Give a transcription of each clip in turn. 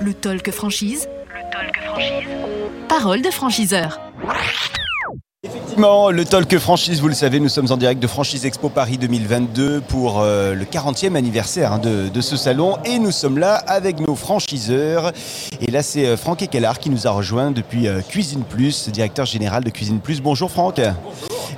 Le talk franchise. Le talk franchise. Parole de franchiseur. Effectivement, le Talk Franchise, vous le savez, nous sommes en direct de Franchise Expo Paris 2022 pour euh, le 40e anniversaire hein, de, de ce salon et nous sommes là avec nos franchiseurs. Et là, c'est euh, Franck Ekelard qui nous a rejoint depuis euh, Cuisine Plus, directeur général de Cuisine Plus. Bonjour Franck.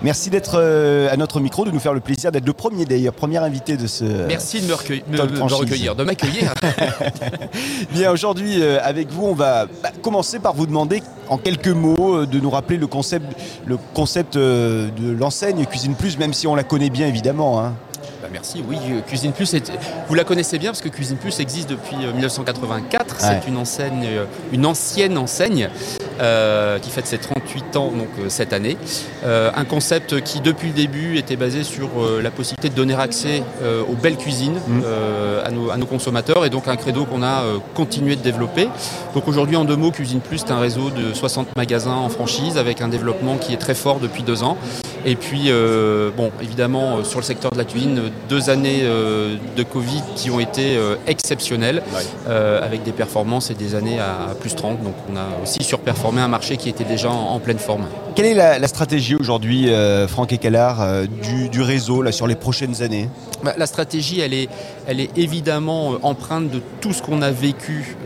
Merci d'être euh, à notre micro, de nous faire le plaisir d'être le premier d'ailleurs, premier invité de ce. Merci de me, recueillir, de m'accueillir. Bien, aujourd'hui, euh, avec vous, on va bah, commencer par vous demander en quelques mots euh, de nous rappeler le concept, le concept de l'enseigne Cuisine Plus, même si on la connaît bien évidemment. hein. Bah, merci. Oui, Cuisine Plus, est- vous la connaissez bien parce que Cuisine Plus existe depuis euh, 1984. Ouais. C'est une enseigne, une ancienne enseigne euh, qui fête ses 38 ans donc euh, cette année. Euh, un concept qui depuis le début était basé sur euh, la possibilité de donner accès euh, aux belles cuisines euh, à, nos, à nos consommateurs et donc un credo qu'on a euh, continué de développer. Donc aujourd'hui en deux mots, Cuisine Plus c'est un réseau de 60 magasins en franchise avec un développement qui est très fort depuis deux ans. Et puis, euh, bon, évidemment, euh, sur le secteur de la cuisine, euh, deux années euh, de Covid qui ont été euh, exceptionnelles, avec des performances et des années à, à plus 30. Donc, on a aussi surperformé un marché qui était déjà en, en pleine forme. Quelle est la, la stratégie aujourd'hui, Franck euh, du, du réseau là, sur les prochaines années? Bah, La stratégie, elle est, elle est évidemment empreinte de tout ce qu'on a vécu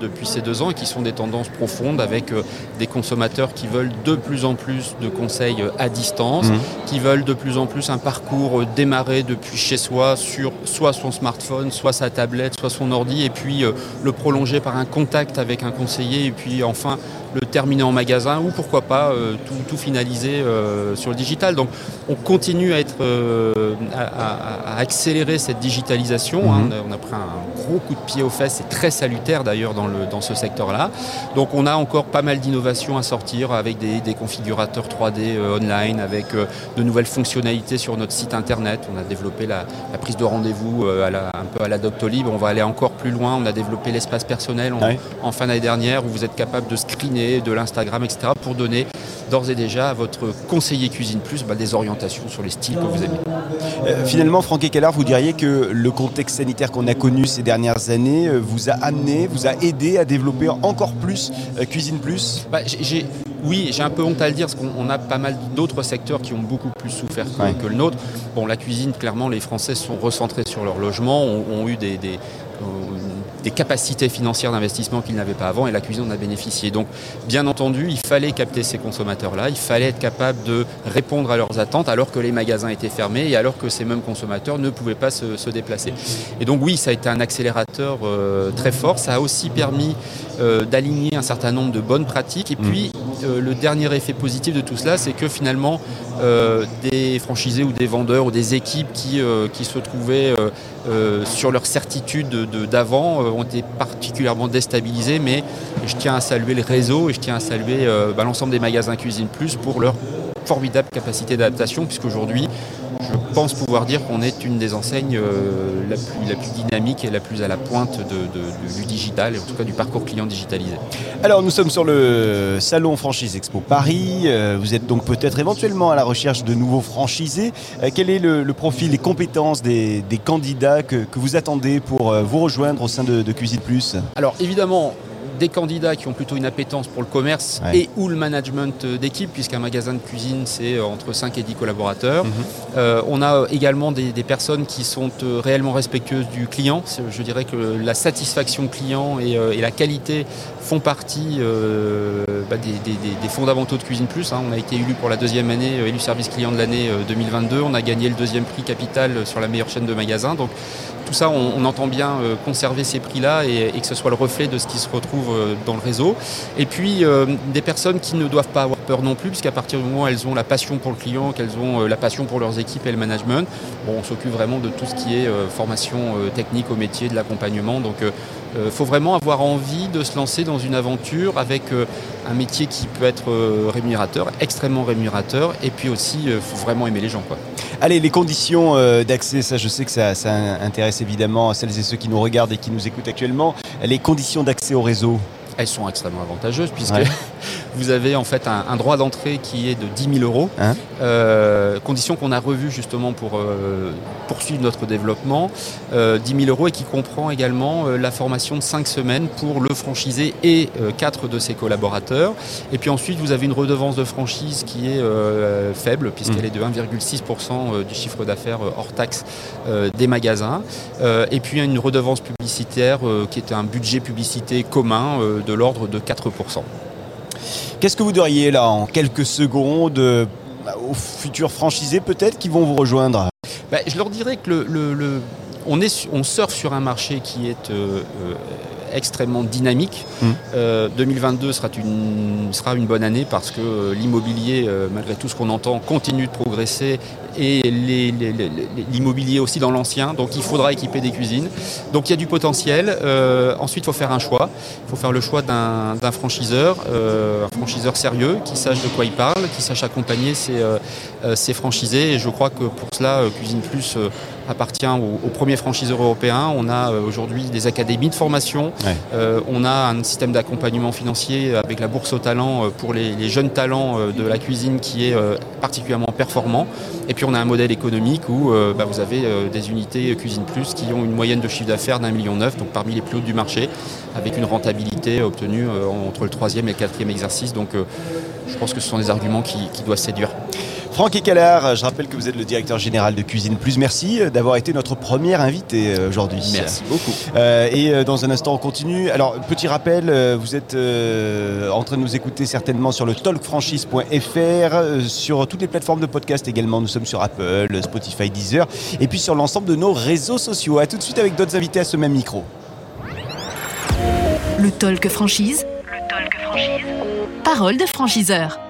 depuis ces deux ans et qui sont des tendances profondes avec des consommateurs qui veulent de plus en plus de conseils à distance, Mhm. qui veulent de plus en plus un parcours euh, démarré depuis chez soi sur soit son smartphone, soit sa tablette, soit son ordi et puis euh, le prolonger par un contact avec un conseiller et puis enfin le terminer en magasin ou pourquoi pas euh, tout, tout finaliser euh, sur le digital. Donc on continue à être euh, à, accélérer cette digitalisation. hein. Mhm. On, a, on a pris un gros coup de pied aux fesses, c'est très salutaire d'ailleurs dans, dans ce secteur-là. Donc on a encore pas mal d'innovations à sortir avec des, des configurateurs 3D euh, online, avec de nouvelles fonctionnalités sur notre site internet. On a développé la, la prise de rendez-vous un peu à la Doctolib. On va aller encore plus loin. On a développé l'espace personnel en, Ouais. en fin d'année dernière où vous êtes capable de screener de l'Instagram, etc. pour donner d'ores et déjà à votre conseiller Cuisine Plus bah, des orientations sur les styles que vous aimez. Euh, Finalement, Franck Ekelard, vous diriez que le contexte sanitaire qu'on a connu ces dernières années euh, vous a amené, vous a aidé à développer encore plus euh, Cuisine Plus? Bah, j'ai- oui, j'ai un peu honte à le dire parce qu'on on a pas mal d'autres secteurs qui ont beaucoup plus souffert que, Ouais. que le nôtre. Bon, la cuisine, clairement, les Français sont recentrés sur leur logement, ont, ont eu des, des, euh, des capacités financières d'investissement qu'ils n'avaient pas avant et la cuisine en a bénéficié. Donc, bien entendu, il fallait capter ces consommateurs-là, il fallait être capable de répondre à leurs attentes alors que les magasins étaient fermés et alors que ces mêmes consommateurs ne pouvaient pas se, se déplacer. Et donc, oui, ça a été un accélérateur euh, très fort. Ça a aussi permis euh, d'aligner un certain nombre de bonnes pratiques. Et puis, euh, le dernier effet positif de tout cela, c'est que finalement, des franchisés ou des vendeurs ou des équipes qui, qui se trouvaient sur leur certitude de- de- d'avant ont été particulièrement déstabilisés. Mais je tiens à saluer le réseau et je tiens à saluer euh, bah, l'ensemble des magasins Cuisine Plus pour leur formidable capacité d'adaptation, puisqu'aujourd'hui, je pense pouvoir dire qu'on est une des enseignes euh, la, plus, la plus dynamique et la plus à la pointe de- de- de- du digital, et en tout cas du parcours client digitalisé. Alors, nous sommes sur le salon Franchise Expo Paris. Euh, Vous êtes donc peut-être éventuellement à la recherche de nouveaux franchisés. Euh, Quel est le, le profil, les compétences des, des candidats que, que vous attendez pour vous rejoindre au sein de, de Cuisine Plus? Alors évidemment, des candidats qui ont plutôt une appétence pour le commerce Ouais. et ou le management euh, d'équipe, puisqu'un magasin de cuisine, c'est euh, entre 5 et 10 collaborateurs. Mhm. Euh, on a également des, des personnes qui sont réellement respectueuses du client. Je dirais que la satisfaction client et, et la qualité font partie euh, bah, des, des- des- des fondamentaux de Cuisine Plus. hein. On a été élu pour la deuxième année, élu service client de l'année euh, 2022. On a gagné le deuxième prix capital sur la meilleure chaîne de magasins. Donc tout ça, on, entend bien euh, conserver ces prix-là et, et que ce soit le reflet de ce qui se retrouve euh, dans le réseau. Et puis, euh, des personnes qui ne doivent pas avoir peur non plus, puisqu'à partir du moment où elles ont la passion pour le client, qu'elles ont la passion pour leurs équipes et le management, bon, on s'occupe vraiment de tout ce qui est formation technique au métier, de l'accompagnement. Donc, il faut vraiment avoir envie de se lancer dans une aventure avec un métier qui peut être euh, rémunérateur, extrêmement rémunérateur, et puis aussi, il faut vraiment aimer les gens. Quoi. Allez, les conditions euh, d'accès, ça je sais que ça, ça intéresse évidemment celles et ceux qui nous regardent et qui nous écoutent actuellement. Les conditions d'accès au réseau. elles sont extrêmement avantageuses puisque Ouais. vous avez en fait un, droit d'entrée qui est de 10 000 euros, Hein euh, condition qu'on a revue justement pour euh, poursuivre notre développement, euh, 10 000 euros et qui comprend également euh, la formation de 5 semaines pour le franchisé et 4 de ses collaborateurs. Et puis ensuite, vous avez une redevance de franchise qui est euh, faible, puisqu'elle est de 1,6% du chiffre d'affaires euh, hors taxe euh, des magasins. Euh, et puis une redevance publicitaire euh, qui est un budget publicité commun euh, de l'ordre de 4%. Qu'est-ce que vous diriez là en quelques secondes euh, aux futurs franchisés peut-être qui vont vous rejoindre? Bah, je leur dirais que le, le- on, est, on surfe sur un marché qui est euh, euh, extrêmement dynamique. Mm. Euh, 2022 sera une, sera une bonne année parce que euh, l'immobilier, euh, malgré tout ce qu'on entend, continue de progresser et l'immobilier aussi dans l'ancien. Donc il faudra équiper des cuisines. Donc il y a du potentiel. Euh, ensuite, il faut faire un choix. Il faut faire le choix d'un franchiseur, euh, un franchiseur sérieux qui sache de quoi il parle, qui sache accompagner ses, euh, ses franchisés. Et je crois que pour cela, Cuisine Plus appartient aux, aux premiers franchiseurs européens. On a euh, aujourd'hui des académies de formation. Ouais. Euh, on a un système d'accompagnement financier avec la bourse au talent euh, pour les, les jeunes talents de la cuisine qui est particulièrement performant. Et puis on a un modèle économique où bah, vous avez des unités Cuisine Plus qui ont une moyenne de chiffre d'affaires d'un million neuf, donc parmi les plus hautes du marché, avec une rentabilité obtenue entre le troisième et le quatrième exercice. Donc je pense que ce sont des arguments qui, qui doivent séduire. Franck Ecalard, je rappelle que vous êtes le directeur général de Cuisine Plus. Merci euh, d'avoir été notre premier invité euh, aujourd'hui. Merci beaucoup. Euh, et dans un instant, on continue. Alors, petit rappel, vous êtes euh, en train de nous écouter certainement sur le talkfranchise.fr, sur toutes les plateformes de podcast également. Nous sommes sur Apple, Spotify, Deezer, et puis sur l'ensemble de nos réseaux sociaux. A tout de suite avec d'autres invités à ce même micro. Le talk franchise. Le talk franchise. Parole de franchiseur.